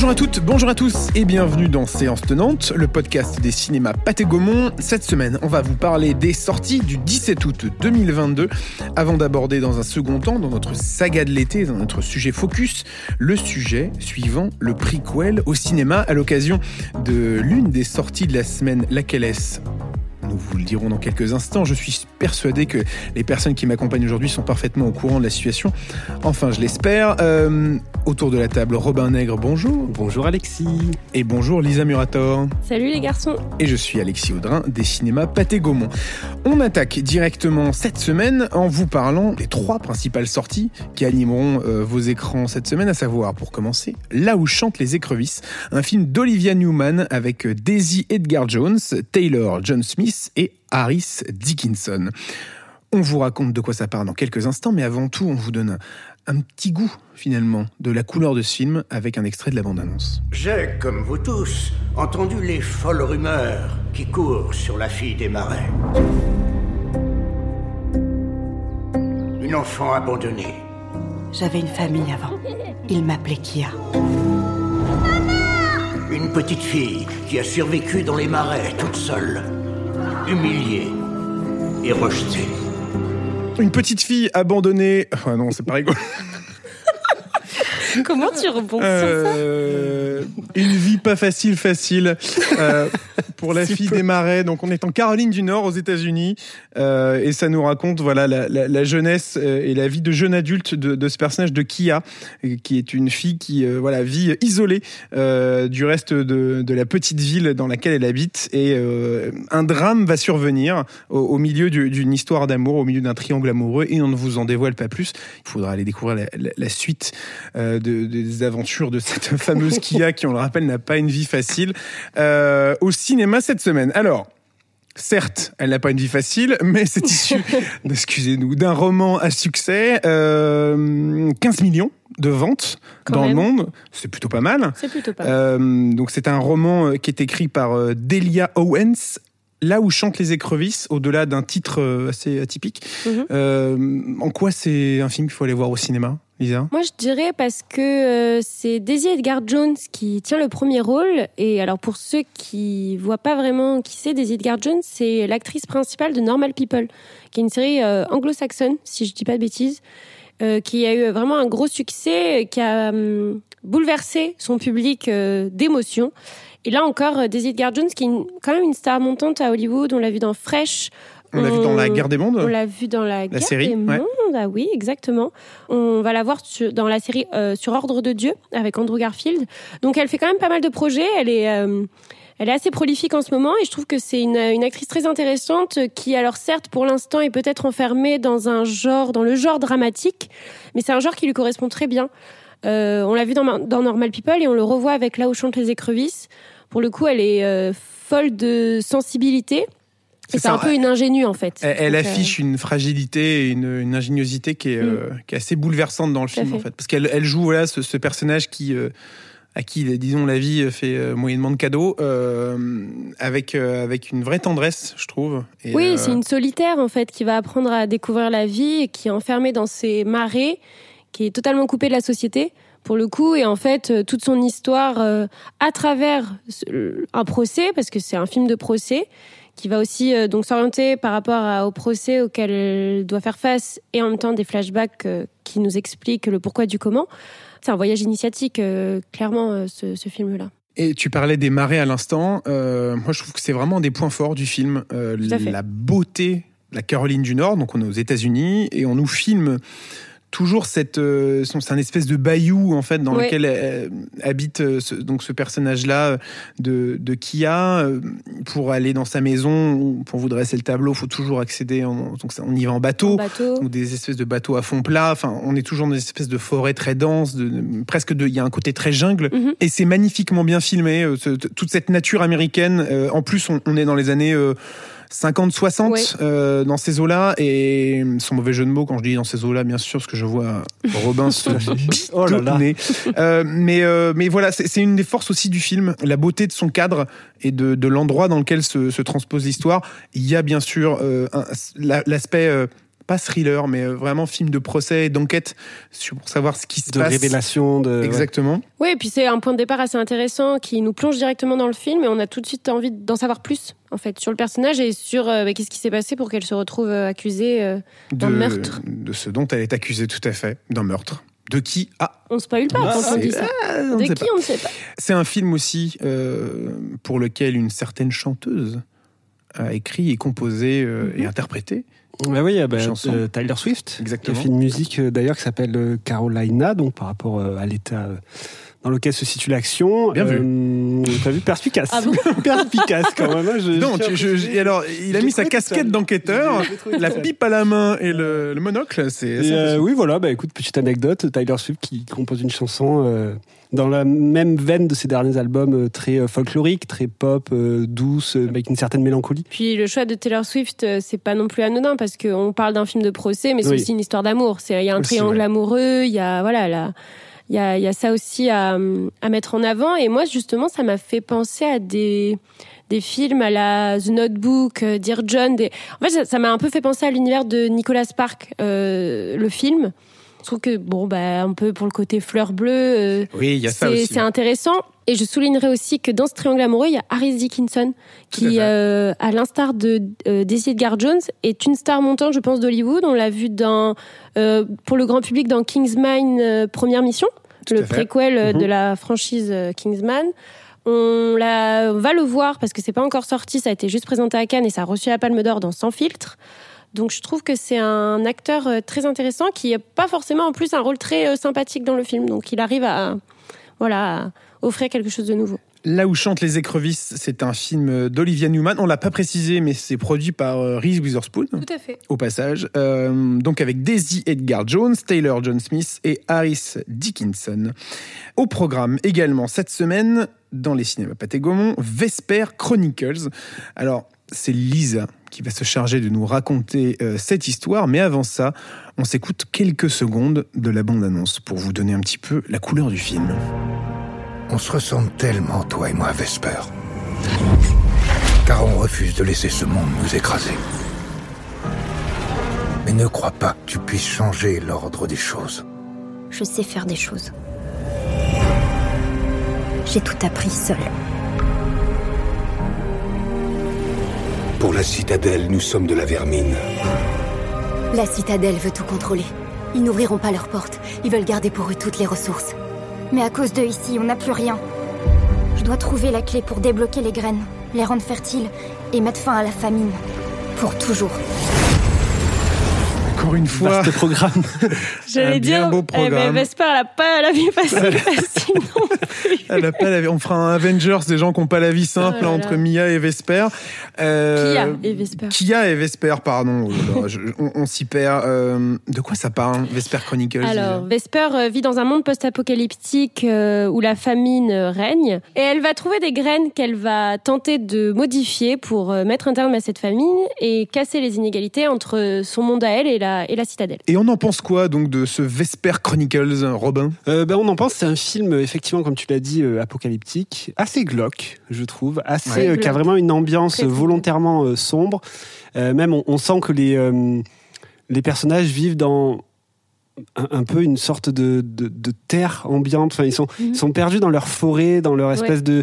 Bonjour à toutes, bonjour à tous et bienvenue dans Séance Tenante, le podcast des cinémas Pathé Gaumont. Cette semaine, on va vous parler des sorties du 17 août 2022 avant d'aborder dans un second temps, dans notre saga de l'été, dans notre sujet focus, le sujet suivant le prequel au cinéma à l'occasion de l'une des sorties de la semaine, laquelle est nous vous le dirons dans quelques instants. Je suis persuadé que les personnes qui m'accompagnent aujourd'hui sont parfaitement au courant de la situation. Enfin, je l'espère. Euh, autour de la table, Robin Nègre, bonjour. Bonjour Alexis. Et bonjour Lisa Murator. Salut les garçons. Et je suis Alexis Audrin des cinémas Pathé Gaumont. On attaque directement cette semaine en vous parlant des trois principales sorties qui animeront euh, vos écrans cette semaine, à savoir, pour commencer, Là où chantent les écrevisses, un film d'Olivia Newman avec Daisy Edgar Jones, Taylor John Smith et Harris Dickinson. On vous raconte de quoi ça parle dans quelques instants, mais avant tout, on vous donne un, petit goût, finalement, de la couleur de ce film avec un extrait de la bande-annonce. J'ai, comme vous tous, entendu les folles rumeurs qui courent sur la fille des marais. Une enfant abandonnée. J'avais une famille avant. Il m'appelait Kia. Une petite fille qui a survécu dans les marais toute seule humilié et rejeté. Une petite fille abandonnée. Ah non, c'est pas rigolo. Comment tu rebondis euh, Une vie pas facile, facile euh, pour la fille des marais. Donc on est en Caroline du Nord aux États-Unis. Euh, et ça nous raconte voilà la, jeunesse et la vie de jeune adulte de, ce personnage de Kia, qui est une fille qui voilà vit isolée du reste de, la petite ville dans laquelle elle habite. Et un drame va survenir au, milieu d'une histoire d'amour, au milieu d'un triangle amoureux. Et on ne vous en dévoile pas plus. Il faudra aller découvrir la, la suite des aventures de cette fameuse Kia qui, on le rappelle, n'a pas une vie facile. Euh, au cinéma cette semaine. Alors. Certes, elle n'a pas une vie facile, mais c'est issu, excusez-nous, d'un roman à succès, 15 euh, millions de ventes dans le monde, c'est plutôt pas mal. C'est plutôt pas mal. Euh, donc c'est un roman qui est écrit par Delia Owens là où chantent les écrevisses, au-delà d'un titre assez atypique, mhm. en quoi c'est un film qu'il faut aller voir au cinéma moi, je dirais parce que euh, c'est Daisy Edgar Jones qui tient le premier rôle. Et alors, pour ceux qui voient pas vraiment qui c'est, Daisy Edgar Jones, c'est l'actrice principale de Normal People, qui est une série euh, anglo-saxonne, si je dis pas de bêtises, euh, qui a eu vraiment un gros succès, qui a hum, bouleversé son public d'émotion. Et là encore, Daisy Edgar Jones, qui est quand même une star montante à Hollywood, on l'a vu dans Fresh, on l'a vu dans La Guerre des Mondes On l'a vu dans La, Guerre série, des Mondes, ah oui, exactement. On va la voir dans la série euh, Sur Ordre de Dieu avec Andrew Garfield. Donc elle fait quand même pas mal de projets. Elle est, euh, elle est assez prolifique en ce moment et je trouve que c'est une, une, actrice très intéressante qui, alors certes, pour l'instant, est peut-être enfermée dans un genre, dans le genre dramatique, mais c'est un genre qui lui correspond très bien. Euh, on l'a vu dans, dans, Normal People et on le revoit avec Là où chantent les écrevisses. Pour le coup, elle est folle de sensibilité c'est un peu une ingénue en fait. Elle, affiche une fragilité et une, ingéniosité qui est, mm. euh, qui est, assez bouleversante dans le film en fait, parce qu'elle elle joue voilà ce, personnage qui euh, à qui disons la vie fait euh, moyennement de cadeaux, avec avec une vraie tendresse, je trouve. oui, c'est une solitaire en fait qui va apprendre à découvrir la vie et qui est enfermée dans ses marais, qui est totalement coupée de la société pour le coup et en fait toute son histoire à travers un procès parce que c'est un film de procès qui va aussi euh, donc s'orienter par rapport au procès auquel elle doit faire face et en même temps des flashbacks euh, qui nous expliquent le pourquoi du comment. C'est un voyage initiatique, euh, clairement, ce, film-là. Et tu parlais des marées à l'instant. moi, je trouve que c'est vraiment des points forts du film. la beauté, la Caroline du Nord, donc on est aux États-Unis, et on nous filme toujours cette euh, c'est un espèce de bayou en fait dans lequel euh, habite euh, ce, donc ce personnage là de, de Kia pour aller dans sa maison pour vous dresser le tableau faut toujours accéder en, donc on y va en bateau, ou des espèces de bateaux à fond plat. Enfin on est toujours dans des espèces de forêts très denses de, presque de il y a un côté très jungle. Mhm. et c'est magnifiquement bien filmé toute cette nature américaine en plus on, on est dans les années 50-60 euh, dans ces eaux-là. Et son mauvais jeu de mots quand je dis dans ces eaux-là, bien sûr, parce que je vois Robin se oh là là. Euh, mais, euh, mais voilà, c'est une des forces aussi du film, la beauté de son cadre et de, de l'endroit dans lequel se, se transpose l'histoire. Il y a bien sûr l'aspect pas thriller, mais vraiment film de procès, d'enquête, pour savoir ce qui se passe. De révélation. De... Exactement. Oui, et puis c'est un point de départ assez intéressant qui nous plonge directement dans le film et on a tout de suite envie d'en savoir plus, en fait, sur le personnage et sur bah, qu'est-ce qui s'est passé pour qu'elle se retrouve accusée d'un meurtre. De ce dont elle est accusée, tout à fait, d'un meurtre. De qui? Ah On spoil pas quand on dit ça. Ah, de qui on ne sait pas. C'est un film aussi euh, pour lequel une certaine chanteuse a écrit et composé euh, et mhm. interprété. Bah oui, bah, euh, Tyler Swift, Exactement. qui a fait une musique d'ailleurs qui s'appelle Carolina, donc par rapport à l'état dans lequel se situe l'action. Bien vu. T'as vu perspicace. Ah perspicace quand même. Hein, je, non, alors il a mis sa casquette d'enquêteur, la pipe à la main et le, monocle. C'est. oui, voilà. Bah écoute, petite anecdote. Tyler Swift qui compose une chanson dans la même veine de ses derniers albums euh, très euh, folklorique, très pop, euh, douce, avec une certaine mélancolie. Puis le choix de Taylor Swift, c'est pas non plus anodin parce qu'on parle d'un film de procès, mais c'est aussi une histoire d'amour. Il y a un triangle amoureux, il y a voilà la il y a, y a, ça aussi à, à, mettre en avant. Et moi, justement, ça m'a fait penser à des, des films à la The Notebook, Dear John. Des... En fait, ça m'a un peu fait penser à l'univers de Nicolas Spark, euh, le film. Je trouve que, bon, bah, un peu pour le côté fleur bleue, euh, oui, y a ça aussi. c'est intéressant. Et je soulignerai aussi que dans ce triangle amoureux, il y a Harris Dickinson, qui, euh, à l'instar de euh, Daisy Edgar Jones, est une star montante, je pense, d'Hollywood. On l'a vu dans, euh, pour le grand public dans Kingsman euh, Première Mission, le préquel de mhm. la franchise Kingsman. On, la, on va le voir parce que c'est pas encore sorti, ça a été juste présenté à Cannes et ça a reçu la Palme d'Or dans Sans filtre. Donc je trouve que c'est un acteur euh, très intéressant qui n'a pas forcément en plus un rôle très euh, sympathique dans le film. Donc il arrive à, voilà, offrir quelque chose de nouveau. Là où chantent les écrevisses, c'est un film d'Olivia Newman. On l'a pas précisé, mais c'est produit par euh, Reese Witherspoon. Tout à fait. Au passage, donc avec Daisy Edgar Jones, Taylor John Smith et Harris Dickinson. Au programme également cette semaine dans les cinémas Pathé Gaumont, Vesper Chronicles. Alors c'est Lisa qui va se charger de nous raconter euh, cette histoire. Mais avant ça, on s'écoute quelques secondes de la bande-annonce pour vous donner un petit peu la couleur du film. On se ressemble tellement, toi et moi, Vesper. Car on refuse de laisser ce monde nous écraser. Mais ne crois pas que tu puisses changer l'ordre des choses. Je sais faire des choses. J'ai tout appris seul. Pour la citadelle, nous sommes de la vermine. La citadelle veut tout contrôler. Ils n'ouvriront pas leurs portes. Ils veulent garder pour eux toutes les ressources. Mais à cause d'eux ici, on n'a plus rien. Je dois trouver la clé pour débloquer les graines, les rendre fertiles et mettre fin à la famine. Pour toujours encore une fois. Vaste programme. J'allais dire, beau eh ben, programme. Vesper, elle n'a pas la vie facile, facile non Elle a pas la vie. On fera un Avengers des gens qui n'ont pas la vie simple oh entre Mia et Vesper. Euh, Kia et Vesper. Kia et Vesper, pardon. Oh on, s'y perd. Euh, de quoi ça parle, Vesper Chronicles? Alors, Vesper euh, vit dans un monde post-apocalyptique euh, où la famine règne. Et elle va trouver des graines qu'elle va tenter de modifier pour mettre un terme à cette famine et casser les inégalités entre son monde à elle et la et la citadelle. Et on en pense quoi donc de ce Vesper Chronicles, Robin? Euh, ben, On en pense, c'est un film effectivement, comme tu l'as dit, euh, apocalyptique, assez glauque, je trouve, assez, euh, qui a vraiment une ambiance volontairement sombre. même on, sent que les, les personnages vivent dans un, peu une sorte de, de, terre ambiante. Enfin, ils sont, mhm. ils sont perdus dans leur forêt, dans leur espèce de,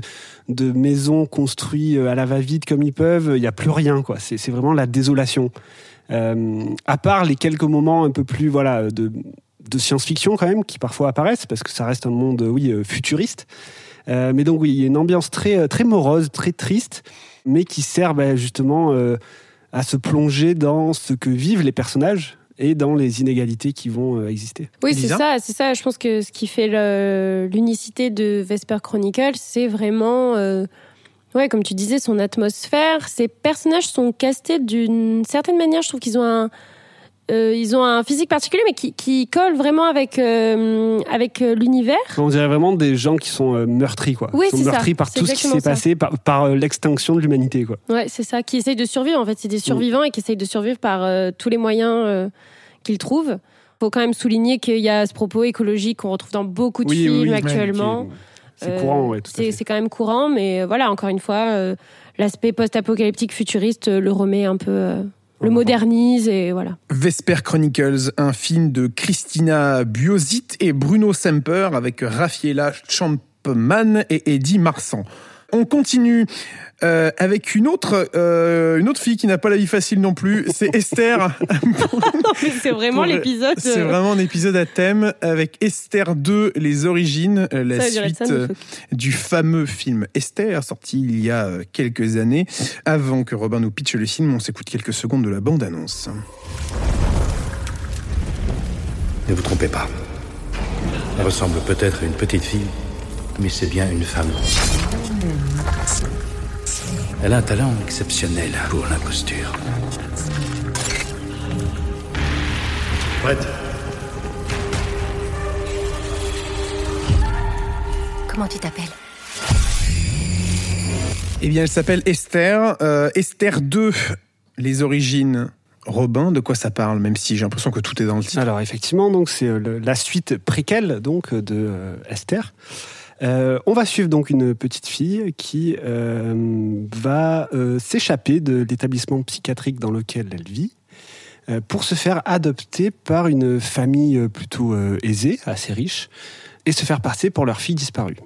de maison construite à la va-vite comme ils peuvent. Il n'y a plus rien, quoi. C'est vraiment la désolation. Euh, à part les quelques moments un peu plus voilà de, de science-fiction quand même qui parfois apparaissent parce que ça reste un monde oui euh, futuriste. Euh, mais donc oui, il y a une ambiance très très morose, très triste, mais qui sert bah, justement à se plonger dans ce que vivent les personnages et dans les inégalités qui vont exister. Oui, c'est ça, c'est ça. Je pense que ce qui fait l'unicité de Vesper Chronicle, c'est vraiment Ouais, comme tu disais, son atmosphère. Ces personnages sont castés d'une certaine manière. Je trouve qu'ils ont un, euh, ils ont un physique particulier, mais qui, qui colle vraiment avec euh, avec euh, l'univers. On dirait vraiment des gens qui sont meurtris, quoi. Oui, ils sont meurtris par tout ce qui s'est passé, par, par l'extinction de l'humanité, quoi. Ouais, c'est ça. Qui essayent de survivre. En fait, c'est des survivants et qui essayent de survivre par tous les moyens qu'ils trouvent. Faut quand même souligner qu'il y a ce propos écologique qu'on retrouve dans beaucoup de films actuellement. C'est courant. C'est quand même courant, mais euh, voilà, encore une fois, euh, l'aspect post-apocalyptique futuriste euh, le remet un peu le modernise et voilà. Vesper Chronicles, un film de Christina Buosit et Bruno Semper avec Raffaella Champman et Eddie Marsan. On continue euh, avec une autre, euh, une autre fille qui n'a pas la vie facile non plus. C'est Esther. c'est vraiment l'épisode. C'est euh, vraiment un épisode à thème avec Esther 2, les origines, la suite du fameux film Esther, sorti il y a quelques années. Avant que Robin nous pitche le film, on s'écoute quelques secondes de la bande-annonce. Ne vous trompez pas. Elle ressemble peut-être à une petite fille, mais c'est bien une femme. Elle a un talent exceptionnel pour l'imposture. Prête Comment tu t'appelles? Eh bien, elle s'appelle Esther. Euh, Esther 2, les origines. Robin, de quoi ça parle, même si j'ai l'impression que tout est dans le titre. Alors effectivement, donc c'est euh, la suite préquelle donc de euh, Esther. Euh, on va suivre donc une petite fille qui euh, va euh, s'échapper de l'établissement psychiatrique dans lequel elle vit pour se faire adopter par une famille plutôt aisée, assez riche, et se faire passer pour leur fille disparue.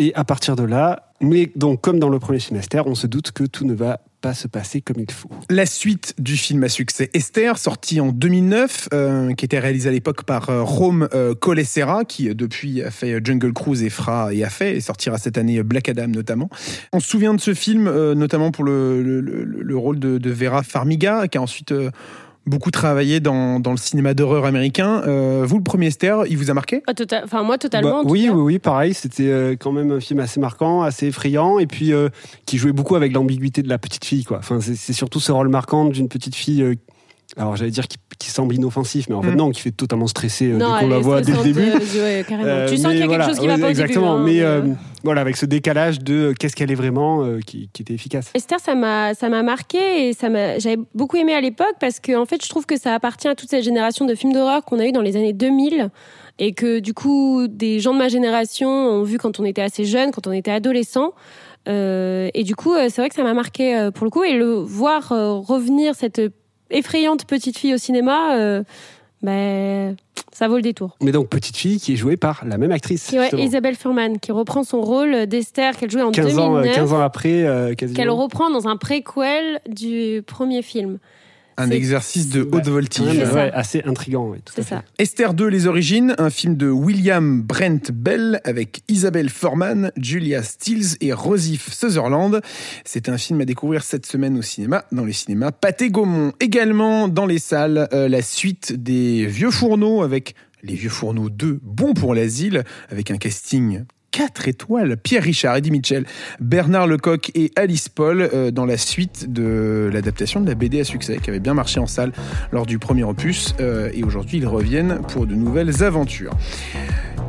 et à partir de là, mais donc comme dans le premier semestre, on se doute que tout ne va pas se passer comme il faut. La suite du film à succès Esther, sorti en 2009, euh, qui était réalisé à l'époque par euh, Rome euh, Colessera, qui depuis a fait Jungle Cruise et fera et a fait et sortira cette année Black Adam notamment. On se souvient de ce film notamment pour le, rôle de, Vera Farmiga, qui a ensuite beaucoup travaillé dans, dans le cinéma d'horreur américain. Euh, vous, le premier Esther, il vous a marqué? Ah, tota-, Enfin, moi, totalement. Bah, oui, oui, oui, pareil. C'était euh, quand même un film assez marquant, assez effrayant, et puis euh, qui jouait beaucoup avec l'ambiguïté de la petite fille. Quoi. Enfin, c'est surtout ce rôle marquant d'une petite fille alors j'allais dire qui, semble inoffensif, mais en fait mm. non, qui fait totalement stresser euh, dès qu'on la voit dès le début. Euh, euh, tu sens qu'il y a quelque chose qui va pas exactement, au début. Exactement, mais, voilà, avec ce décalage de qu'est-ce qu'elle est vraiment, qui, était efficace. Esther, ça m'a ça m'a marqué et ça j'avais beaucoup aimé à l'époque parce que en fait je trouve que ça appartient à toute cette génération de films d'horreur qu'on a eu dans les années 2000 et que du coup des gens de ma génération ont vu quand on était assez jeune, quand on était adolescent. et du coup, c'est vrai que ça m'a marqué pour le coup. Et le voir revenir cette effrayante petite fille au cinéma, euh, ben, ça vaut le détour. Mais donc, petite fille qui est jouée par la même actrice. Ouais, Isabelle Furman, qui reprend son rôle d'Esther qu'elle jouait en 15 2009. Ans, 15 ans après, euh, Qu'elle reprend dans un préquel du premier film. Un exercice de haute voltige. assez intrigant. c'est ça. Esther 2, Les Origines, un film de William Brent Bell avec Isabelle Forman, Julia Stiles et Rosif Sutherland. C'est un film à découvrir cette semaine au cinéma, dans les cinémas Pathé Gaumont. Également dans les salles, euh, la suite des Vieux Fourneaux avec les Vieux Fourneaux 2, Bon pour l'asile, avec un casting 4 étoiles. Pierre Richard, Eddie Mitchell, Bernard Lecoq et Alice Paul euh, dans la suite de l'adaptation de la BD à succès qui avait bien marché en salle lors du premier opus. Euh, et aujourd'hui, ils reviennent pour de nouvelles aventures.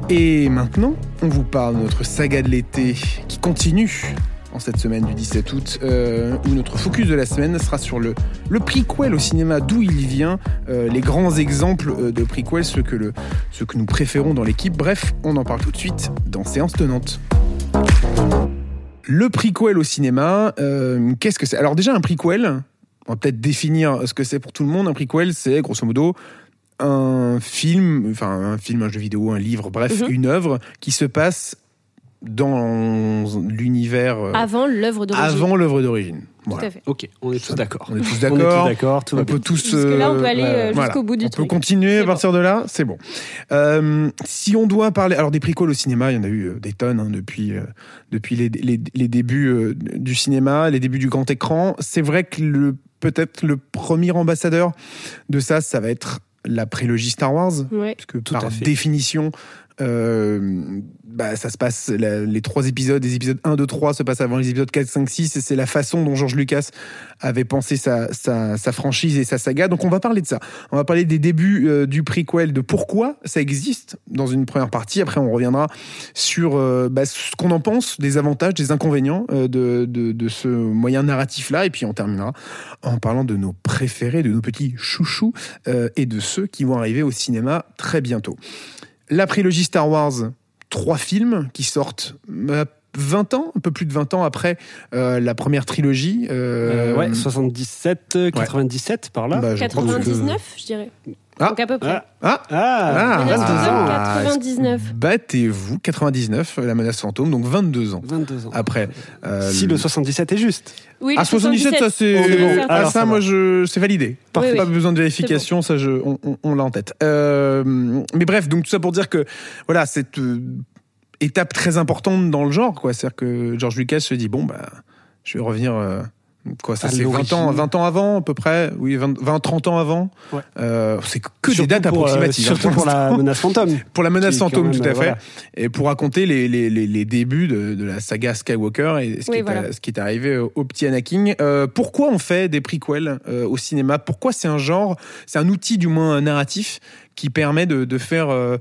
Et maintenant, on vous parle de notre saga de l'été qui continue en cette semaine du 17 août, euh, où notre focus de la semaine sera sur le, le prequel au cinéma, d'où il vient, euh, les grands exemples euh, de prequel, ceux que, le, ceux que nous préférons dans l'équipe. Bref, on en parle tout de suite dans Séance Tenante. Le prequel au cinéma, qu'est-ce que c'est? Alors déjà, un prequel, on va peut-être définir ce que c'est pour tout le monde. Un prequel, c'est grosso modo un film, enfin un film, un jeu vidéo, un livre, bref, mhm. une œuvre qui se passe dans l'univers. Euh, avant l'œuvre d'origine. Avant l'œuvre d'origine. Tout à fait. Ok, on est tous d'accord. On est tous d'accord. d'accord. On peut tous. Parce que là, on peut aller euh, jusqu'au bout du truc. On peut continuer à partir de là, c'est bon. Euh, si on doit parler, alors des précoles au cinéma, il y en a eu des tonnes hein, depuis depuis les, les, les débuts du cinéma, les débuts du grand écran. C'est vrai que le peut-être le premier ambassadeur de ça, ça va être la prélogie Star Wars, ouais. parce que par définition, euh, bah, ça se passe, les trois épisodes, les épisodes 1, 2, 3 se passent avant les épisodes 4, 5, 6, et c'est la façon dont George Lucas avait pensé sa, franchise et sa saga. Donc on va parler de ça. On va parler des débuts euh, du prequel, de pourquoi ça existe dans une première partie. Après, on reviendra sur euh, bah, ce qu'on en pense, des avantages, des inconvénients de, de, de, ce moyen narratif-là. Et puis on terminera en parlant de nos préférés, de nos petits chouchous et de ceux qui vont arriver au cinéma très bientôt la prélogie Star Wars, trois films qui sortent à 20 ans, un peu plus de 20 ans après la première trilogie. ouais, 77, 97 par là. 99, bah, je dirais. Ah. Donc à peu près. Ah, ah, 22 ah. ans. 99. Battez-vous, 99, la menace fantôme, donc 22 ans. 22 ans. Après. Euh, si le 77 est juste. Oui, ah, 77, ça c'est. Ah, ça, moi, je... c'est validé. Pas besoin de vérification, ça, je... on, l'a en tête. Euh, mais bref, donc tout ça pour dire que, voilà, cette euh, étape très importante dans le genre, quoi. C'est-à-dire que George Lucas se dit, bon, bah, je vais revenir. Quoi, ça c'est 20 ans, 20 ans avant à peu près, oui, 20, 30 ans avant? Ouais. Euh, c'est que des dates approximatives. Euh, surtout pour, la menace fantôme. pour la menace fantôme, tout à fait. Et pour raconter les, les, les, les débuts de, de, la saga Skywalker et ce, qui, est, ce qui est arrivé au petit Anakin. Euh, pourquoi on fait des prequels euh, au cinéma? Pourquoi c'est un genre, c'est un outil du moins narratif qui permet de, de faire euh,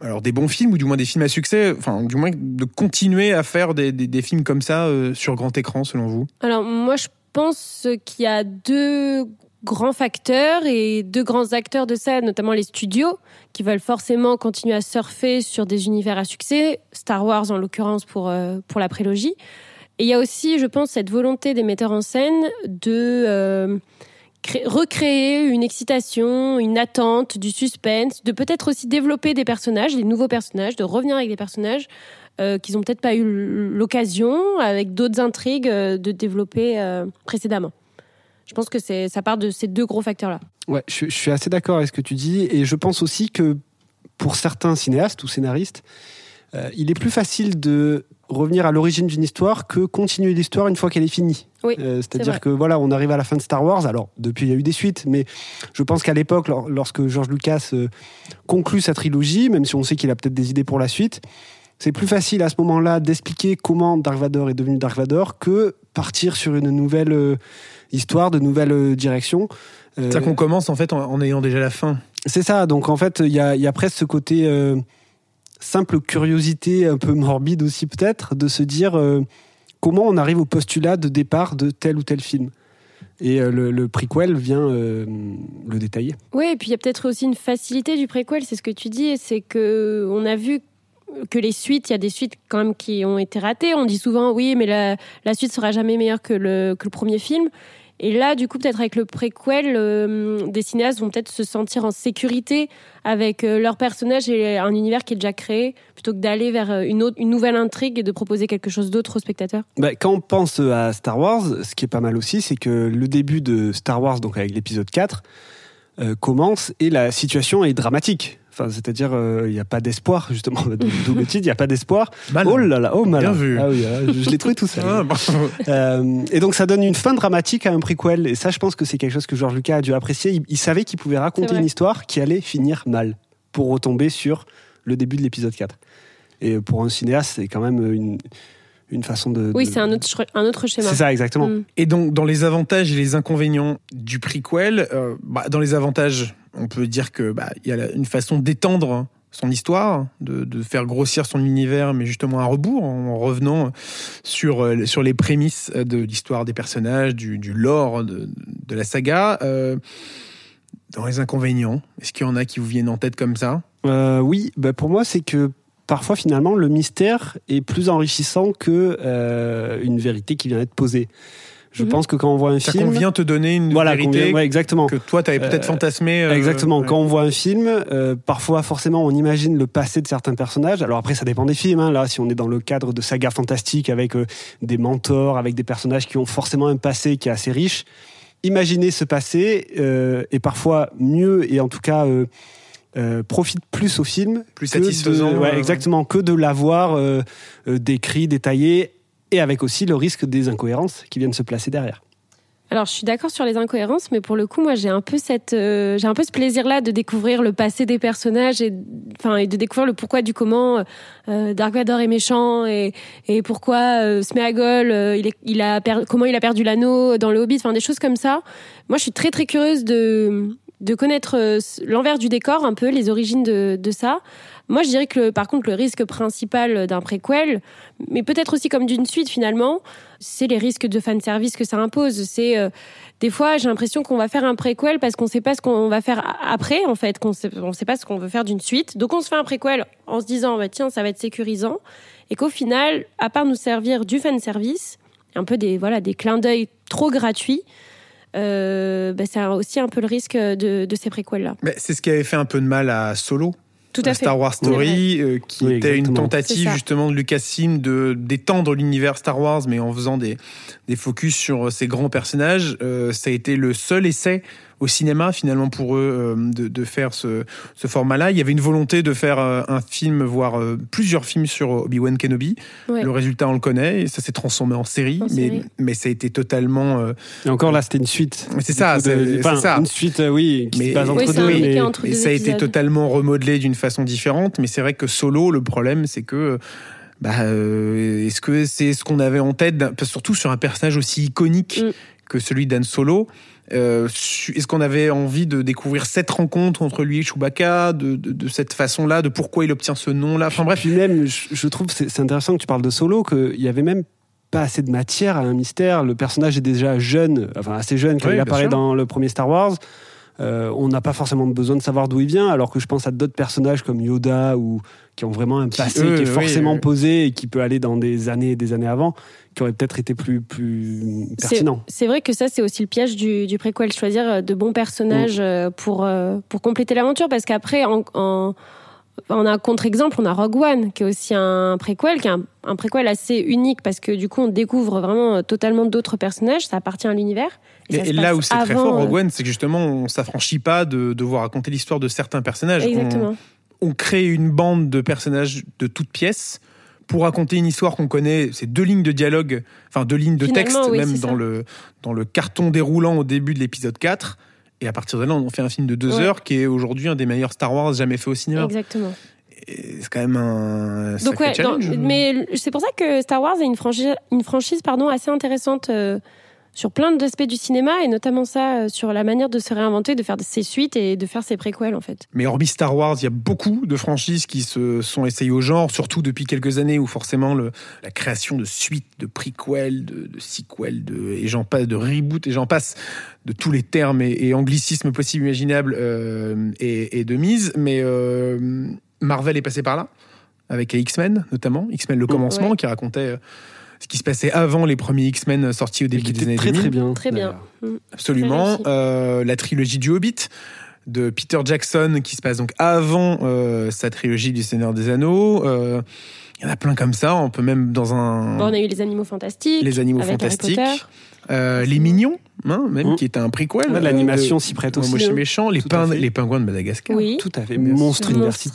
alors des bons films ou du moins des films à succès, enfin du moins de continuer à faire des, des, des films comme ça euh, sur grand écran selon vous? Alors moi je pense qu'il y a deux grands facteurs et deux grands acteurs de ça, notamment les studios, qui veulent forcément continuer à surfer sur des univers à succès, Star Wars en l'occurrence pour, euh, pour la prélogie. Et il y a aussi, je pense, cette volonté des metteurs en scène de euh, recréer une excitation, une attente, du suspense, de peut-être aussi développer des personnages, des nouveaux personnages, de revenir avec des personnages euh, qu'ils ont peut-être pas eu l'occasion, avec d'autres intrigues, euh, de développer euh, précédemment. Je pense que ça part de ces deux gros facteurs-là. Ouais, je, suis assez d'accord avec ce que tu dis, et je pense aussi que pour certains cinéastes ou scénaristes, il est plus facile de revenir à l'origine d'une histoire que continuer l'histoire une fois qu'elle est finie. Oui, C'est-à-dire que voilà, on arrive à la fin de Star Wars. Alors depuis, il y a eu des suites, mais je pense qu'à l'époque, lorsque George Lucas conclut sa trilogie, même si on sait qu'il a peut-être des idées pour la suite, c'est plus facile à ce moment-là d'expliquer comment Dark Vador est devenu Dark Vador que partir sur une nouvelle euh, histoire, de nouvelles euh, directions. C'est ça qu'on commence en fait en, ayant déjà la fin. C'est ça, donc en fait il y a, y a, presque ce côté euh, simple curiosité un peu morbide aussi peut-être de se dire comment on arrive au postulat de départ de tel ou tel film. Et le, le, prequel vient le détailler. Oui, et puis il y a peut-être aussi une facilité du prequel, c'est ce que tu dis, c'est que on a vu que les suites, il y a des suites quand même qui ont été ratées. On dit souvent oui, mais la, la suite sera jamais meilleure que le, que le premier film. Et là, du coup, peut-être avec le préquel, euh, des cinéastes vont peut-être se sentir en sécurité avec euh, leur personnage et un univers qui est déjà créé, plutôt que d'aller vers euh, une, autre, une nouvelle intrigue et de proposer quelque chose d'autre aux spectateurs. Bah, quand on pense à Star Wars, ce qui est pas mal aussi, c'est que le début de Star Wars, donc avec l'épisode 4, commence et la situation est dramatique c'est-à-dire, euh, il n'y a pas d'espoir, justement. D'où le titre, il n'y a pas d'espoir. Oh là là, oh malin. Bien vu. Ah oui, ah, je, l'ai trouvé tout seul. Ah, euh, et donc, ça donne une fin dramatique à un prequel. Et ça, je pense que c'est quelque chose que George Lucas a dû apprécier. Il, savait qu'il pouvait raconter une histoire qui allait finir mal pour retomber sur le début de l'épisode 4. Et pour un cinéaste, c'est quand même une, une façon de. Oui, c'est un autre, un autre schéma. C'est ça, exactement. Mm. Et donc, dans les avantages et les inconvénients du prequel, euh, bah, dans les avantages, on peut dire que bah, y a une façon d'étendre son histoire, de, faire grossir son univers, mais justement à rebours, en revenant sur, euh, sur les prémices de l'histoire des personnages, du, lore de, la saga. Euh, dans les inconvénients, est-ce qu'il y en a qui vous viennent en tête comme ça? Euh, Oui, bah pour moi, c'est que parfois, finalement, le mystère est plus enrichissant que une vérité qui vient d'être posée. Je mhm. pense que quand on voit un film, qu'on vient te donner une vérité exactement. que toi tu avais peut-être euh, fantasmé. Euh, exactement. Quand on voit un film, euh, parfois forcément on imagine le passé de certains personnages. Alors après ça dépend des films. Hein. Là, si on est dans le cadre de sagas fantastiques avec des mentors, avec des personnages qui ont forcément un passé qui est assez riche, imaginer ce passé est parfois mieux et en tout cas profite plus au film, plus satisfaisant, ouais, exactement, que de l'avoir décrit, détaillé et avec aussi le risque des incohérences qui viennent se placer derrière. Alors, je suis d'accord sur les incohérences, mais pour le coup, moi, j'ai un peu cette, euh, j'ai un peu ce plaisir-là de découvrir le passé des personnages et, enfin, et de découvrir le pourquoi du comment euh, Dark Vador est méchant et, et pourquoi euh, Smeagol, euh, il, est, il a comment il a perdu l'anneau dans le Hobbit, enfin, des choses comme ça. Moi, je suis très très curieuse de de connaître l'envers du décor, un peu les origines de, de ça. Moi, je dirais que par contre, le risque principal d'un préquel, mais peut-être aussi comme d'une suite finalement, c'est les risques de fanservice que ça impose. C'est euh, des fois, j'ai l'impression qu'on va faire un préquel parce qu'on ne sait pas ce qu'on va faire après, en fait, qu'on on sait pas ce qu'on veut faire d'une suite. Donc, on se fait un préquel en se disant, bah, tiens, ça va être sécurisant. et qu'au final, à part nous servir du fan service, un peu des voilà des clins d'œil trop gratuits. Euh, bah, c'est aussi un peu le risque de, ces préquels là. c'est ce qui avait fait un peu de mal à Solo. Tout à Star Wars Story, euh, qui était une tentative justement de Lucasfilm de d'étendre l'univers Star Wars, mais en faisant des, des focus sur ces grands personnages. Euh, ça a été le seul essai au cinéma finalement pour eux euh, de, de, faire ce, ce format-là. Il y avait une volonté de faire euh, un film, voire euh, plusieurs films sur Obi-Wan Kenobi. Le résultat, on le connaît, et ça s'est transformé en série, mais, mais ça a été totalement. Et encore là, c'était une suite. C'est ça, c'est ça. Une suite, oui, qui mais, se passe entre deux. Mais, et ça a été totalement remodelé d'une façon différente, mais c'est vrai que Solo, le problème, c'est que. Bah, est-ce que c'est ce qu'on avait en tête, surtout sur un personnage aussi iconique mm. que celui d'Anne Solo euh, est-ce qu'on avait envie de découvrir cette rencontre entre lui et Chewbacca, de, de, cette façon-là, de pourquoi il obtient ce nom-là? Enfin bref. Puis même, je, trouve c'est intéressant que tu parles de Solo, qu'il y avait même pas assez de matière à un mystère. Le personnage est déjà jeune, enfin assez jeune quand il apparaît dans le premier Star Wars. Euh, on n'a pas forcément besoin de savoir d'où il vient, alors que je pense à d'autres personnages comme Yoda ou qui ont vraiment un passé qui, est forcément posé et qui peut aller dans des années et des années avant, qui aurait peut-être été plus, plus pertinent. C'est vrai que ça, c'est aussi le piège du, du préquel, choisir euh, de bons personnages mm. euh, pour, pour compléter l'aventure, parce qu'après, en, on a un contre-exemple, on a Rogue One, qui est aussi un préquel, qui est un, préquel assez unique, parce que du coup, on découvre vraiment totalement d'autres personnages, ça appartient à l'univers. Et, là où c'est très fort, Rogue One, c'est que justement, on s'affranchit pas de devoir raconter l'histoire de certains personnages. Exactement. On, crée une bande de personnages de toutes pièces pour raconter une histoire qu'on connaît. C'est deux lignes de dialogue, enfin deux lignes de texte, même dans le, dans le carton déroulant au début de l'épisode 4. Et à partir de là, on fait un film de deux heures qui est aujourd'hui un des meilleurs Star Wars jamais fait au cinéma. Exactement. C'est quand même un Donc ouais, challenge. mais c'est pour ça que Star Wars est une franchise, une franchise pardon, assez intéressante. Euh, sur plein d'aspects du cinéma et notamment ça euh, sur la manière de se réinventer, de faire ses suites et de faire ses préquels en fait. Mais hormis Star Wars, il y a beaucoup de franchises qui se sont essayées au genre, surtout depuis quelques années où forcément le, la création de suites, de prequels, de, de sequels, de, et j'en passe, de reboot et j'en passe, de tous les termes et, anglicismes possibles imaginables euh, et, de mise. Mais euh, Marvel est passé par là avec X-Men notamment, X-Men le commencement qui racontait ce qui se passait avant les premiers X-Men sortis au début des années très, 2000. Très bien. Très bien. Mm. Absolument. Euh, la trilogie du Hobbit de Peter Jackson qui se passe donc avant euh, sa trilogie du Seigneur des Anneaux. Euh, il y en a plein comme ça. On peut même dans un. Bon, on a eu les animaux fantastiques. Les animaux fantastiques. Euh, les Mignons, hein, même, mmh. qui était un prequel. L'animation s'y prête aussi. Moche méchant, les, les pingouins de Madagascar. Oui. Tout à fait. Monstre University.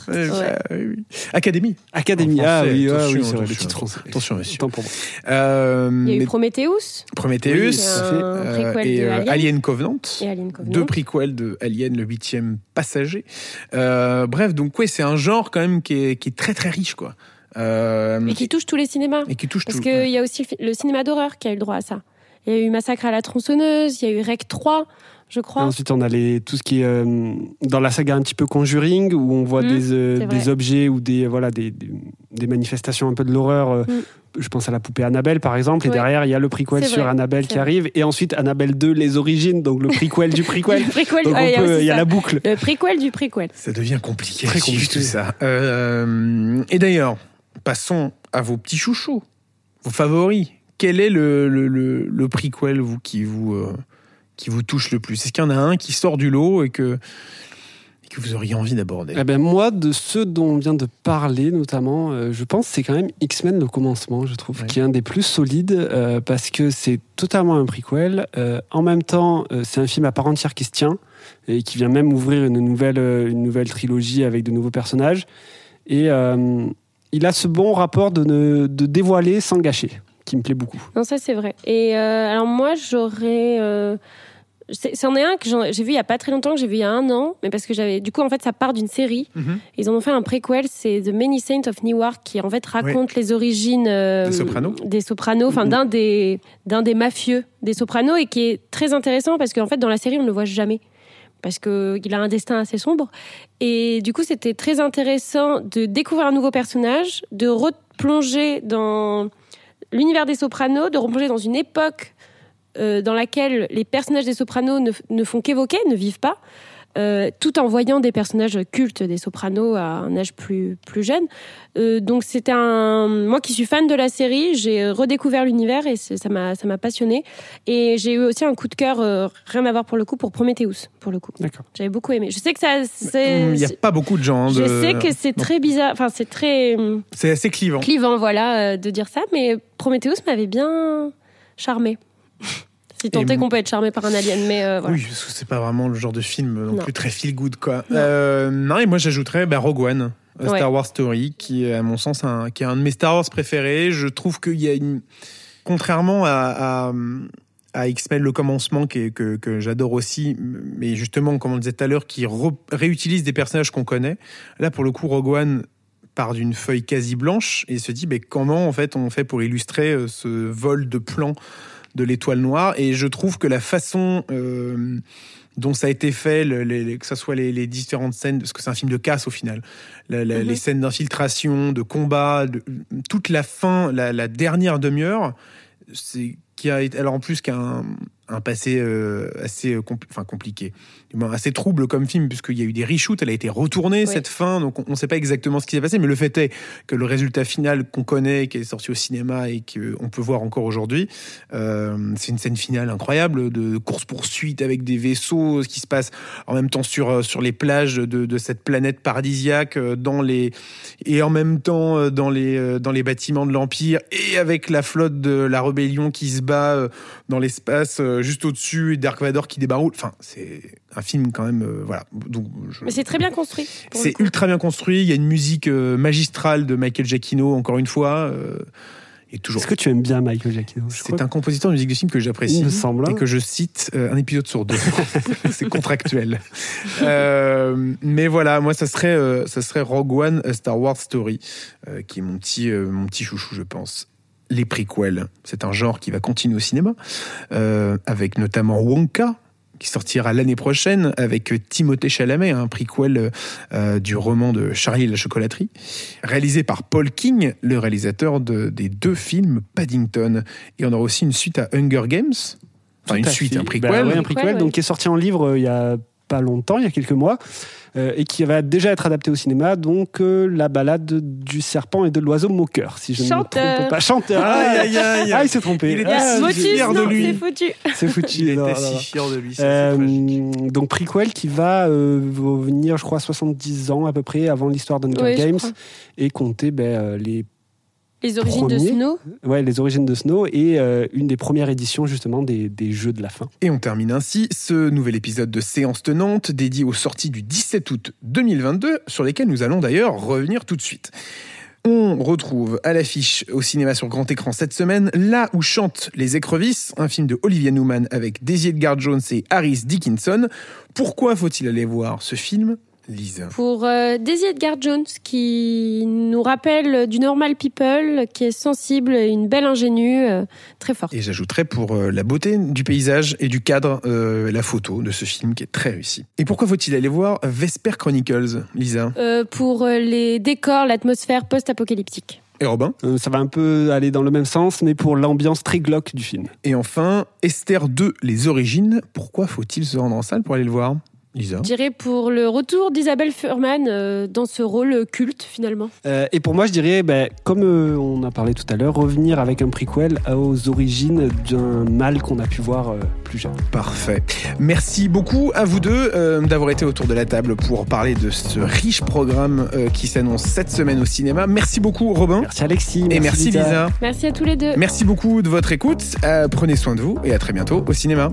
Académie. Académie, ah oui, ah, oui c'est vrai, le titre français. Attention, monsieur. Tant pour moi. Euh, Il y a eu Prometheus. Prometheus. Euh, et Alien. Alien Covenant. Et Alien Covenant. Deux prequels de Alien, le huitième passager. bref, donc, ouais, c'est un genre quand même qui est, qui est très très riche, quoi. Euh, et qui touche tous les cinémas. Et qui touche Parce qu'il y a aussi le, cinéma d'horreur qui a eu le droit à ça. Il y a eu Massacre à la tronçonneuse, il y a eu Rec 3, je crois. ensuite, on a les, tout ce qui est euh, dans la saga un petit peu Conjuring, où on voit mmh, des, euh, des objets ou des, voilà, des, des, manifestations un peu de l'horreur. Mmh. Je pense à la poupée Annabelle, par exemple. Et derrière, il y a le prequel sur Annabelle qui arrive. Et ensuite, Annabelle 2, les origines. Donc le prequel du prequel. prequel, donc il y a, la boucle. Le prequel du prequel. Ça devient compliqué. Très compliqué. Tout ça. et d'ailleurs, passons à vos petits chouchous, vos favoris. Quel est le, le, le, prequel vous, qui, vous, euh, qui vous touche le plus? Est-ce qu'il y en a un qui sort du lot et que, que vous auriez envie d'aborder? Eh ben Moi, de ceux dont on vient de parler, notamment, euh, je pense c'est quand même X-Men le commencement, je trouve, qui est un des plus solides euh, parce que c'est totalement un prequel. en même temps, c'est un film à part entière qui se tient et qui vient même ouvrir une nouvelle, une nouvelle trilogie avec de nouveaux personnages. Et il a ce bon rapport de, ne, de dévoiler sans gâcher, qui me plaît beaucoup. Non, ça c'est vrai. Et euh, alors moi, j'aurais... Euh, c'en est un que j'ai vu il y a pas très longtemps, que j'ai vu il y a un an, mais parce que j'avais. Du coup, en fait, ça part d'une série. Mhm. Ils en ont fait un préquel, c'est The Many Saints of Newark, qui en fait raconte les origines euh, des sopranos, des sopranos, enfin mhm. d'un des d'un des mafieux des sopranos, et qui est très intéressant parce qu'en fait, dans la série, on ne le voit jamais parce qu'il a un destin assez sombre. Et du coup, c'était très intéressant de découvrir un nouveau personnage, de replonger dans l'univers des sopranos, de replonger dans une époque euh, dans laquelle les personnages des sopranos ne, font qu'évoquer, ne vivent pas. Euh, tout en voyant des personnages cultes des Sopranos à un âge plus plus jeune. Euh, donc c'était un moi qui suis fan de la série, j'ai redécouvert l'univers et ça m'a ça m'a passionné et j'ai eu aussi un coup de cœur euh, rien à voir pour le coup pour Prometheus pour le coup. D'accord. J'avais beaucoup aimé. Je sais que ça il n'y a pas beaucoup de gens. Hein, je sais que c'est très bizarre, enfin c'est très c'est assez clivant. Clivant voilà de dire ça mais Prometheus m'avait bien charmé. Si tant est qu'on peut être charmé par un alien, mais euh, voilà. Oui, parce que c'est pas vraiment le genre de film non, plus très feel good, quoi. Non, euh, non et moi j'ajouterais bah, Rogue One. Star Wars Story, qui est à mon sens un, qui est un de mes Star Wars préférés. Je trouve qu'il y a une, contrairement à, à, X-Men le commencement que, que j'adore aussi, mais justement comme on le disait tout à l'heure, qui réutilise des personnages qu'on connaît. Là pour le coup Rogue One part d'une feuille quasi blanche et se dit mais comment en fait on fait pour illustrer euh, ce vol de plan de l'étoile noire. Et je trouve que la façon euh, dont ça a été fait, que ce soit les, différentes scènes, parce que c'est un film de casse au final, mhm. les scènes d'infiltration, de combat, toute la fin, la, dernière demi-heure, c'est qui a alors en plus qu'un un passé euh, assez enfin compliqué. Assez trouble comme film, puisqu'il y a eu des reshoots, elle a été retournée cette fin, donc on ne sait pas exactement ce qui s'est passé, mais le fait est que le résultat final qu'on connaît, qui est sorti au cinéma et qu'on peut voir encore aujourd'hui, euh, c'est une scène finale incroyable de course-poursuite avec des vaisseaux, ce qui se passe en même temps sur, euh, sur les plages de, de cette planète paradisiaque, euh, dans les, et en même temps dans les, dans les bâtiments de l'Empire, et avec la flotte de la rébellion qui se bat dans l'espace juste au-dessus, et Dark Vador qui débaroule. Enfin, c'est un film quand même, euh, voilà. Donc, Mais c'est très bien construit. C'est ultra bien construit. Il y a une musique euh, magistrale de Michael Giacchino, encore une fois. Euh, et toujours. Est-ce que tu aimes bien Michael Giacchino C'est un compositeur de musique de film que j'apprécie. me semble. Et que je cite un épisode sur deux. c'est contractuel. mais voilà, moi, ça serait, ça serait Rogue One, A Star Wars Story, qui est mon petit, mon petit chouchou, je pense les prequels. C'est un genre qui va continuer au cinéma, avec notamment Wonka, qui sortira l'année prochaine avec Timothée Chalamet, un prequel euh, du roman de Charlie et la chocolaterie, réalisé par Paul King, le réalisateur des deux films Paddington. Et on aura aussi une suite à Hunger Games, enfin une suite, un prequel. Bah un prequel, donc qui est sorti en livre euh, il y a pas longtemps, il y a quelques mois. Euh, et qui va déjà être adapté au cinéma, donc euh, la balade du serpent et de l'oiseau moqueur, si je ne me trompe pas. Chanteur. Ah, il s'est trompé. Il est ah, si fier de lui. C'est foutu. C'est foutu. Il était si fier de lui. Euh, donc prequel qui va venir, je crois, 70 ans à peu près avant l'histoire d'Hunger Games et compter ben, les les origines de Snow Ouais, les origines de Snow et euh, une des premières éditions justement des, des, jeux de la fin. Et on termine ainsi ce nouvel épisode de Séance Tenante dédié aux sorties du 17 août 2022 sur lesquelles nous allons d'ailleurs revenir tout de suite. On retrouve à l'affiche au cinéma sur grand écran cette semaine Là où chantent les écrevisses, un film de Olivia Newman avec Daisy Edgar Jones et Harris Dickinson. Pourquoi faut-il aller voir ce film? Lisa. Pour euh, Daisy Edgar Jones, qui nous rappelle du normal people, qui est sensible et une belle ingénue, euh, très forte. Et j'ajouterais pour euh, la beauté du paysage et du cadre, la photo de ce film qui est très réussi. Et pourquoi faut-il aller voir Vesper Chronicles, Lisa Pour les décors, l'atmosphère post-apocalyptique. Et Robin? Ça va un peu aller dans le même sens, mais pour l'ambiance très glauque du film. Et enfin, Esther 2, les origines. Pourquoi faut-il se rendre en salle pour aller le voir? Lisa. Je dirais pour le retour d'Isabelle Furman euh, dans ce rôle culte finalement. Euh, et pour moi, je dirais, ben, comme euh, on a parlé tout à l'heure, revenir avec un prequel aux origines d'un mal qu'on a pu voir plus jeune. Parfait. Merci beaucoup à vous deux d'avoir été autour de la table pour parler de ce riche programme qui s'annonce cette semaine au cinéma. Merci beaucoup Robin. Merci Alexis. Et merci, Lisa. Lisa. Merci à tous les deux. Merci beaucoup de votre écoute. prenez soin de vous et à très bientôt au cinéma.